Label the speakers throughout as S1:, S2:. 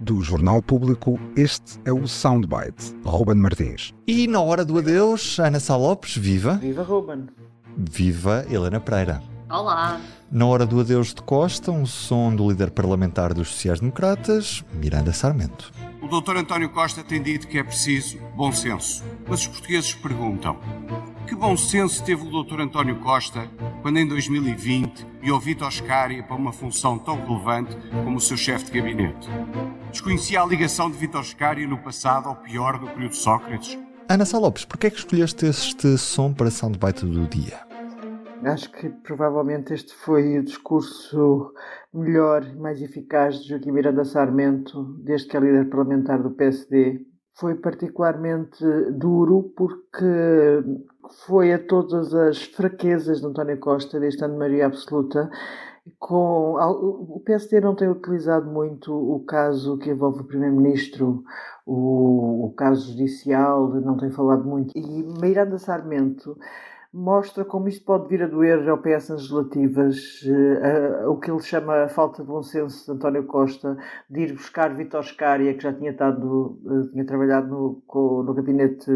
S1: Do Jornal Público, este é o Soundbite. Ruben Martins.
S2: E na hora do adeus, Ana Sá Lopes, viva.
S3: Viva Ruben.
S2: Viva Helena Pereira.
S4: Olá.
S2: Na hora do adeus de Costa, um som do líder parlamentar dos sociais-democratas, Miranda Sarmento.
S5: O Dr. António Costa tem dito que é preciso bom senso. Mas os portugueses perguntam: que bom senso teve o Dr. António Costa quando em 2020 viu Vitor Scária para uma função tão relevante como o seu chefe de gabinete? Desconhecia a ligação de Vitor Scária no passado ao pior do período Sócrates?
S2: Ana Sá Lopes, porquê é que escolheste este som para soundbite do dia?
S3: Acho que provavelmente este foi o discurso melhor e mais eficaz de Joaquim Miranda Sarmento, desde que é líder parlamentar do PSD. Foi particularmente duro porque foi a todas as fraquezas de António Costa, deste ano de maioria absoluta, com, o PSD não tem utilizado muito o caso que envolve o Primeiro-Ministro, o, o, caso judicial, não tem falado muito. E Miranda Sarmento mostra como isto pode vir a doer ao PS nas legislativas, uh, uh, o que ele chama a falta de bom senso de António Costa, de ir buscar Vitor Scária, que já tinha, uh, tinha trabalhado no, no gabinete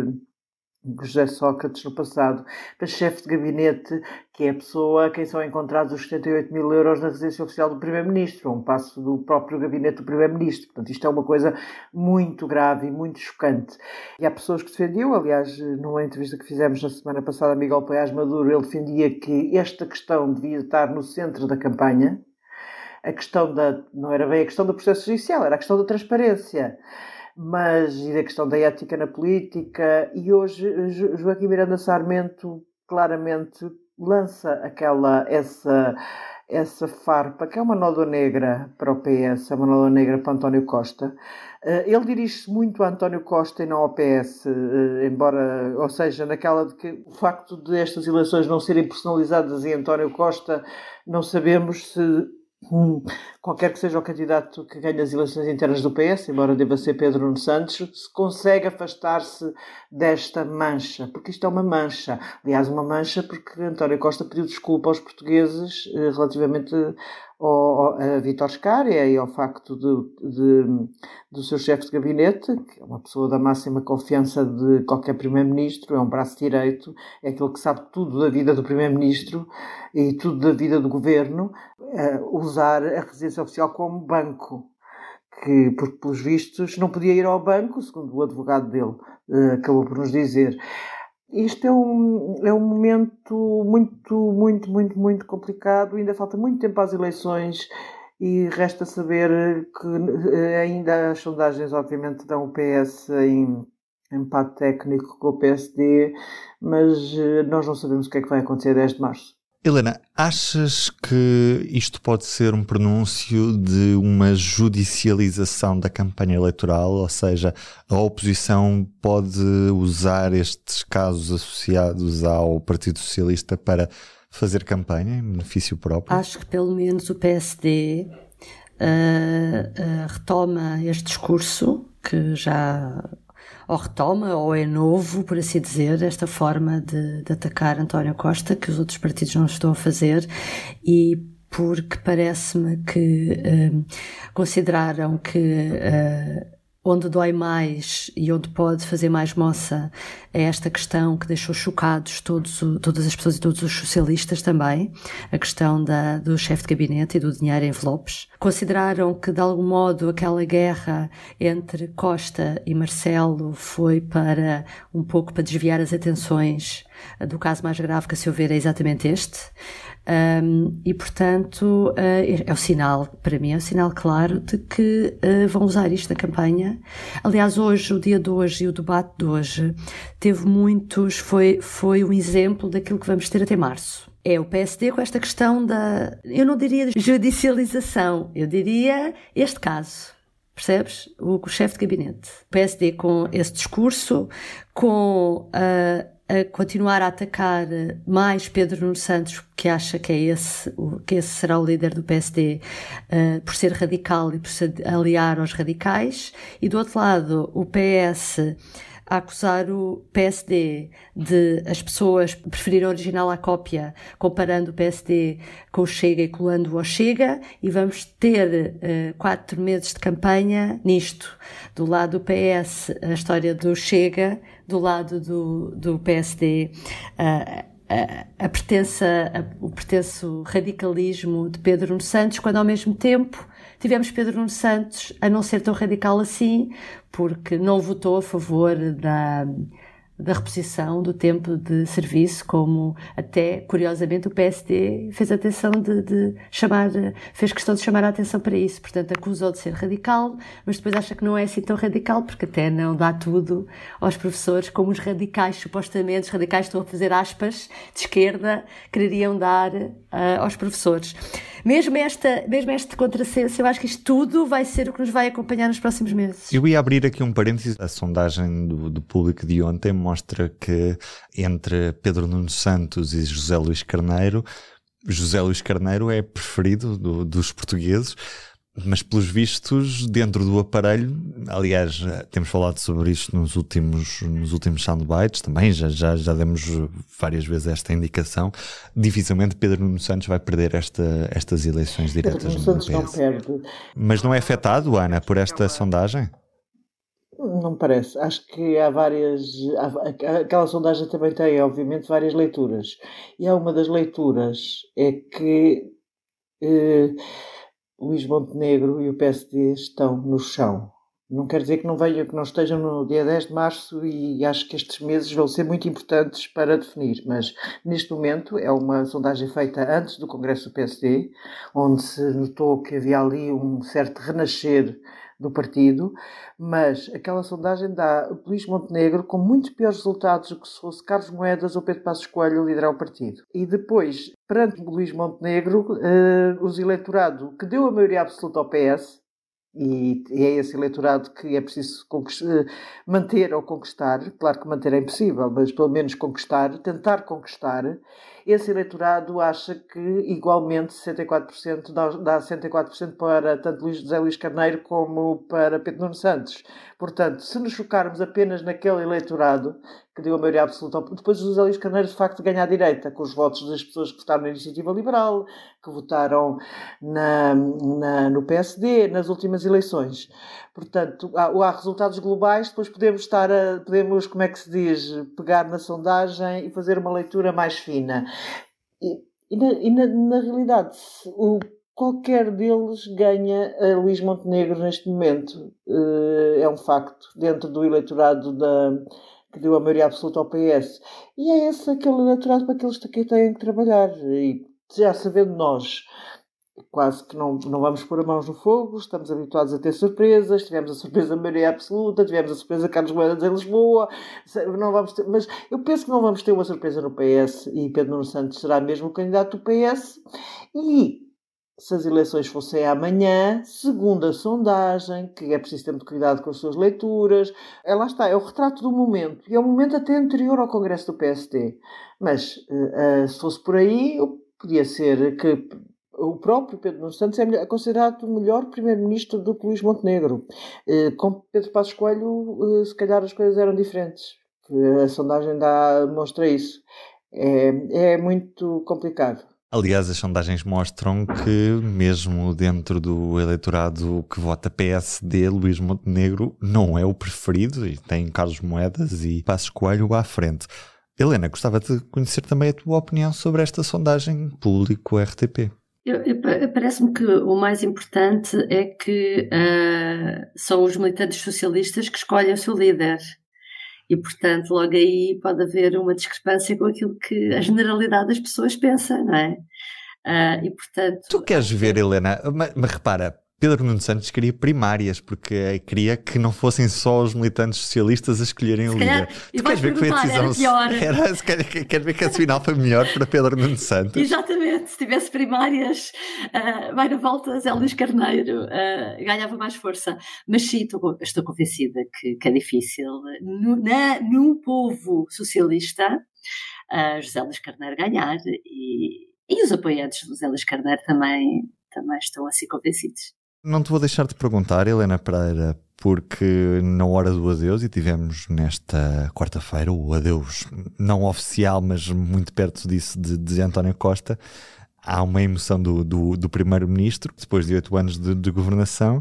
S3: José Sócrates no passado, para chefe de gabinete, que é a pessoa a quem são encontrados os 78 mil euros na residência oficial do Primeiro-Ministro, um passo do próprio gabinete do Primeiro-Ministro. Portanto, isto é uma coisa muito grave e muito chocante. E há pessoas que defendiam, aliás, numa entrevista que fizemos na semana passada Miguel Paiás Maduro, ele defendia que esta questão devia estar no centro da campanha. A questão da, não era bem a questão do processo judicial, era a questão da transparência mas e da questão da ética na política. E hoje Joaquim Miranda Sarmento claramente lança aquela essa essa farpa, que é uma nódoa negra para o PS, é uma nódoa negra para António Costa. Eh, ele dirige-se muito a António Costa e não ao PS, eh, embora, ou seja, naquela de que o facto de estas eleições não serem personalizadas em António Costa, não sabemos se Hum, qualquer que seja o candidato que ganhe as eleições internas do PS, embora deva ser Pedro Nuno Santos, se consegue afastar-se desta mancha, porque isto é uma mancha. Aliás, uma mancha porque António Costa pediu desculpa aos portugueses eh, relativamente ao, a Vítor Scária e ao facto de, de, do seu chefe de gabinete, que é uma pessoa da máxima confiança de qualquer primeiro-ministro, é um braço direito, é aquele que sabe tudo da vida do primeiro-ministro e tudo da vida do governo, usar a residência oficial como banco. Que, porque, pelos vistos, não podia ir ao banco, segundo o advogado dele uh, acabou por nos dizer. Isto é um, é um momento muito, muito, muito, muito complicado. Ainda falta muito tempo às eleições e resta saber que eh, ainda as sondagens, obviamente, dão o PS em empate técnico com o PSD, mas eh, nós não sabemos o que é que vai acontecer 10 de março.
S2: Helena, achas que isto pode ser um pronúncio de uma judicialização da campanha eleitoral? Ou seja, a oposição pode usar estes casos associados ao Partido Socialista para fazer campanha em benefício próprio?
S4: Acho que pelo menos o PSD uh, uh, retoma este discurso que já ou retoma, ou é novo, por assim dizer, esta forma de, de atacar António Costa, que os outros partidos não estão a fazer, e porque parece-me que uh, consideraram que uh, onde dói mais e onde pode fazer mais moça é esta questão que deixou chocados todos, todas as pessoas e todos os socialistas também, a questão da, do chefe de gabinete e do dinheiro em envelopes. Consideraram que, de algum modo, aquela guerra entre Costa e Marcelo foi para, um pouco, para desviar as atenções do caso mais grave que, a seu ver, é exatamente este. Um, e, portanto, uh, é o sinal, para mim, é o sinal claro de que uh, vão usar isto na campanha. Aliás, hoje, o dia de hoje e o debate de hoje teve muitos, foi, foi um exemplo daquilo que vamos ter até março. É o PSD com esta questão da, eu não diria judicialização, eu diria este caso. Percebes? O, o chefe de gabinete. O PSD com esse discurso, com a, a continuar a atacar mais Pedro Nuno Santos, que acha que é esse, que esse será o líder do PSD, uh, por ser radical e por se aliar aos radicais, e do outro lado, o PS a acusar o PSD de as pessoas preferirem o original à cópia, comparando o PSD com o Chega e colando-o ao Chega, e vamos ter uh, quatro meses de campanha nisto. Do lado do PS, a história do Chega, do lado do, do PSD, uh, a, a, pertença, a, o pertenço radicalismo de Pedro Nuno Santos, quando ao mesmo tempo tivemos Pedro Nuno Santos a não ser tão radical assim, porque não votou a favor da da reposição do tempo de serviço, como até, curiosamente, o PSD fez atenção de, de, chamar, fez questão de chamar a atenção para isso. Portanto, acusou de ser radical, mas depois acha que não é assim tão radical, porque até não dá tudo aos professores, como os radicais, supostamente, os radicais estão a fazer aspas, de esquerda, queriam dar uh, aos professores. Mesmo, esta, mesmo este contrassenso, eu acho que isto tudo vai ser o que nos vai acompanhar nos próximos meses.
S2: Eu ia abrir aqui um parênteses. A sondagem do, do público de ontem mostra que entre Pedro Nuno Santos e José Luís Carneiro, José Luís Carneiro é preferido do, dos portugueses, mas pelos vistos, dentro do aparelho, aliás, temos falado sobre isto nos últimos, nos últimos soundbites também, já, já, já demos várias vezes esta indicação. Dificilmente Pedro Nuno Santos vai perder esta, estas eleições diretas
S3: Pedro Nuno Santos não perde.
S2: Mas não é afetado, Ana, por esta sondagem?
S3: Não me parece. Acho que há várias. Há, aquela sondagem também tem, obviamente, várias leituras. E há uma das leituras é que. Eh, Luís Montenegro e o PSD estão no chão. Não quer dizer que não venham, que não estejam no dia 10 de março e acho que estes meses vão ser muito importantes para definir, mas neste momento é uma sondagem feita antes do Congresso do PSD, onde se notou que havia ali um certo renascer do partido, mas aquela sondagem dá Luís Montenegro com muito piores resultados do que se fosse Carlos Moedas ou Pedro Passos Coelho liderar o partido. E depois, perante Luís Montenegro, uh, os eleitorado que deu a maioria absoluta ao PS, e, é esse eleitorado que é preciso eh, manter ou conquistar. Claro que manter é impossível, mas pelo menos conquistar, tentar conquistar esse eleitorado acha que igualmente 64% dá, dá 64% para tanto Luís, José Luís Carneiro como para Pedro Nuno Santos. Portanto, se nos focarmos apenas naquele eleitorado que deu a maioria absoluta, depois José Luís Carneiro de facto ganha a direita, com os votos das pessoas que votaram na Iniciativa Liberal, que votaram na, na, no PSD nas últimas eleições. Portanto, há, há, resultados globais, depois podemos estar a, podemos, como é que se diz, pegar na sondagem e fazer uma leitura mais fina. E, e, na, e na, na, realidade, o, qualquer deles ganha a Luís Montenegro neste momento. Uh, é um facto, dentro do eleitorado da, que deu a maioria absoluta ao PS. E é esse aquele eleitorado para aqueles que têm que trabalhar. E já sabendo nós quase que não, não vamos pôr a mãos no fogo, estamos habituados a ter surpresas, tivemos a surpresa da maioria absoluta, tivemos a surpresa Carlos Moedas em Lisboa, não vamos ter, mas eu penso que não vamos ter uma surpresa no PS e Pedro Nuno Santos será mesmo o candidato do PS e se as eleições fossem amanhã, segundo a sondagem, que é preciso ter muito cuidado com as suas leituras, é, lá está, é o retrato do momento, e é o momento até anterior ao Congresso do PST. Mas, uh, uh, se fosse por aí, podia ser que o próprio Pedro Nuno Santos é considerado o melhor primeiro-ministro do que Luís Montenegro. Eh, com Pedro Passos Coelho, eh, se calhar as coisas eram diferentes. A sondagem dá, mostra isso. É, é muito complicado.
S2: Aliás, as sondagens mostram que, mesmo dentro do eleitorado que vota PSD, Luís Montenegro não é o preferido e tem Carlos Moedas e Passos Coelho à frente. Helena, gostava de conhecer também a tua opinião sobre esta sondagem público-RTP.
S4: Parece-me que o mais importante é que uh, são os militantes socialistas que escolhem o seu líder. E, portanto, logo aí pode haver uma discrepância com aquilo que a generalidade das pessoas pensa, não é? Uh, e, portanto.
S2: Tu queres ver, Helena, mas, mas repara, Pedro Nuno Santos queria primárias, porque queria que não fossem só os militantes socialistas a escolherem o líder.
S4: Tu queres ver que foi a decisão? Era,
S2: era quer, quer ver que a final foi melhor para Pedro Nuno Santos?
S4: Exatamente, se tivesse primárias, uh, vai na volta Zé Luís Carneiro, uh, ganhava mais força. Mas sim, estou, estou convencida que, que, é difícil. No, na, no povo socialista, uh, José Luís Carneiro ganhar e, e os apoiantes do José Luís Carneiro também, também estão assim convencidos.
S2: Não te vou deixar de perguntar, Helena Pereira, porque na hora do adeus, e tivemos nesta quarta-feira o adeus não oficial, mas muito perto disso, de, de António Costa, há uma emoção do, do, do primeiro-ministro, depois de oito anos de, de governação,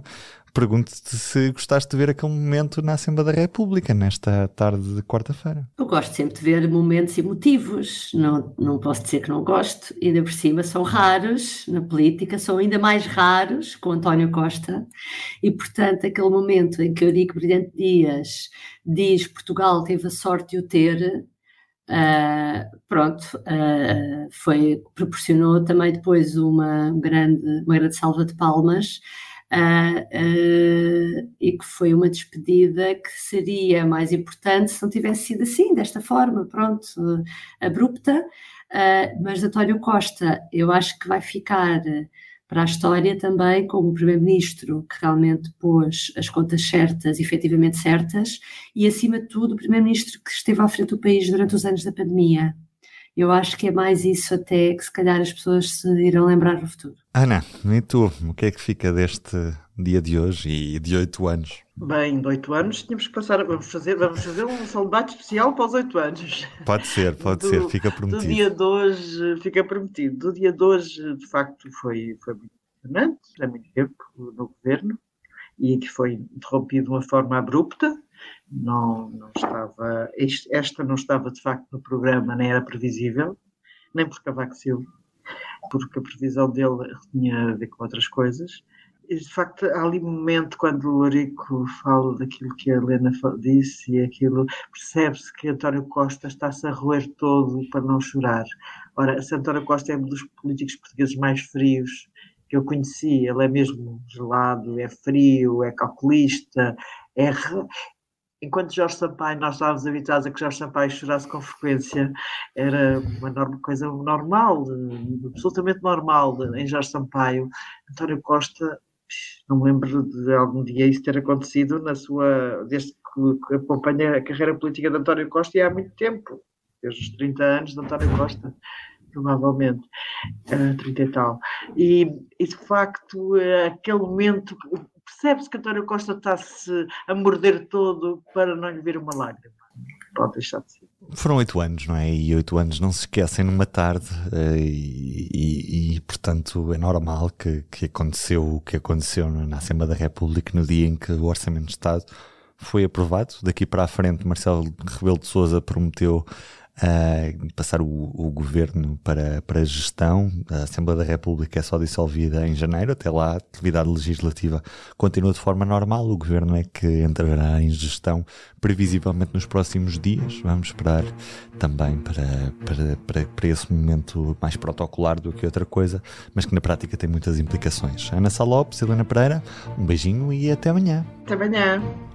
S2: pergunto-te se gostaste de ver aquele momento na Assembleia da República, nesta tarde de quarta-feira.
S4: Eu gosto sempre de ver momentos emotivos, não, não posso dizer que não gosto, ainda por cima são raros na política, são ainda mais raros com António Costa, e portanto aquele momento em que Eurico Brilhante Dias diz Portugal teve a sorte de o ter, Uh, pronto, uh, foi, proporcionou também depois uma grande, uma grande salva de palmas Uh, e que foi uma despedida que seria mais importante se não tivesse sido assim, desta forma, pronto, abrupta. mas António Costa, eu acho que vai ficar para a história também como o Primeiro-Ministro que realmente pôs as contas certas, efetivamente certas, e acima de tudo o Primeiro-Ministro que esteve à frente do país durante os anos da pandemia. Eu acho que é mais isso até que se calhar as pessoas se irão lembrar no futuro.
S2: Ana, e tu, o que é que fica deste dia de hoje e de oito anos?
S3: Bem, de oito anos tínhamos que passar, vamos fazer, vamos fazer um saudade especial para os oito anos.
S2: Pode ser, pode do, ser, fica prometido.
S3: Do dia de hoje, fica prometido. Do dia de hoje, de facto, foi, foi muito impressionante, há muito tempo no governo, e que foi interrompido de uma forma abrupta, não, não estava, esta não estava de facto no programa, nem era previsível, nem por Cavaco Silva, porque a previsão dele tinha a ver com outras coisas. E, de facto, há ali um momento quando o Lorico fala daquilo que a Helena disse e aquilo, percebe-se que António Costa está-se a roer todo para não chorar. Ora, se António Costa é um dos políticos portugueses mais frios que eu conheci, ele é mesmo gelado, é frio, é calculista, é, enquanto Jorge Sampaio, nós estávamos habituados a que Jorge Sampaio chorasse com frequência, era uma coisa normal, absolutamente normal em Jorge Sampaio. António Costa, não me lembro de algum dia isso ter acontecido na sua, desde que acompanha a carreira política de António Costa e há muito tempo, desde os 30 anos de António Costa provavelmente, uh, 30 e tal. E, e de facto, uh, aquele momento, percebe-se que António Costa está-se a morder todo para não lhe vir uma lágrima. Pode deixar de ser.
S2: Foram oito anos, não é? E oito anos não se esquecem numa tarde, eh, e, e, e, portanto é normal que, que aconteceu o que aconteceu na Assembleia da República no dia em que o Orçamento de Estado foi aprovado. Daqui para a frente, Marcelo Rebelo de Souza prometeu uh, passar o, o, governo para, para gestão. A Assembleia da República é só dissolvida em janeiro, até lá a atividade legislativa continua de forma normal. O governo é que entrará em gestão previsivelmente nos próximos dias. Vamos esperar também para, para, para, para esse momento mais protocolar do que outra coisa, mas que na prática tem muitas implicações. Ana Salopes, Helena Pereira, um beijinho e até amanhã.
S3: Até amanhã.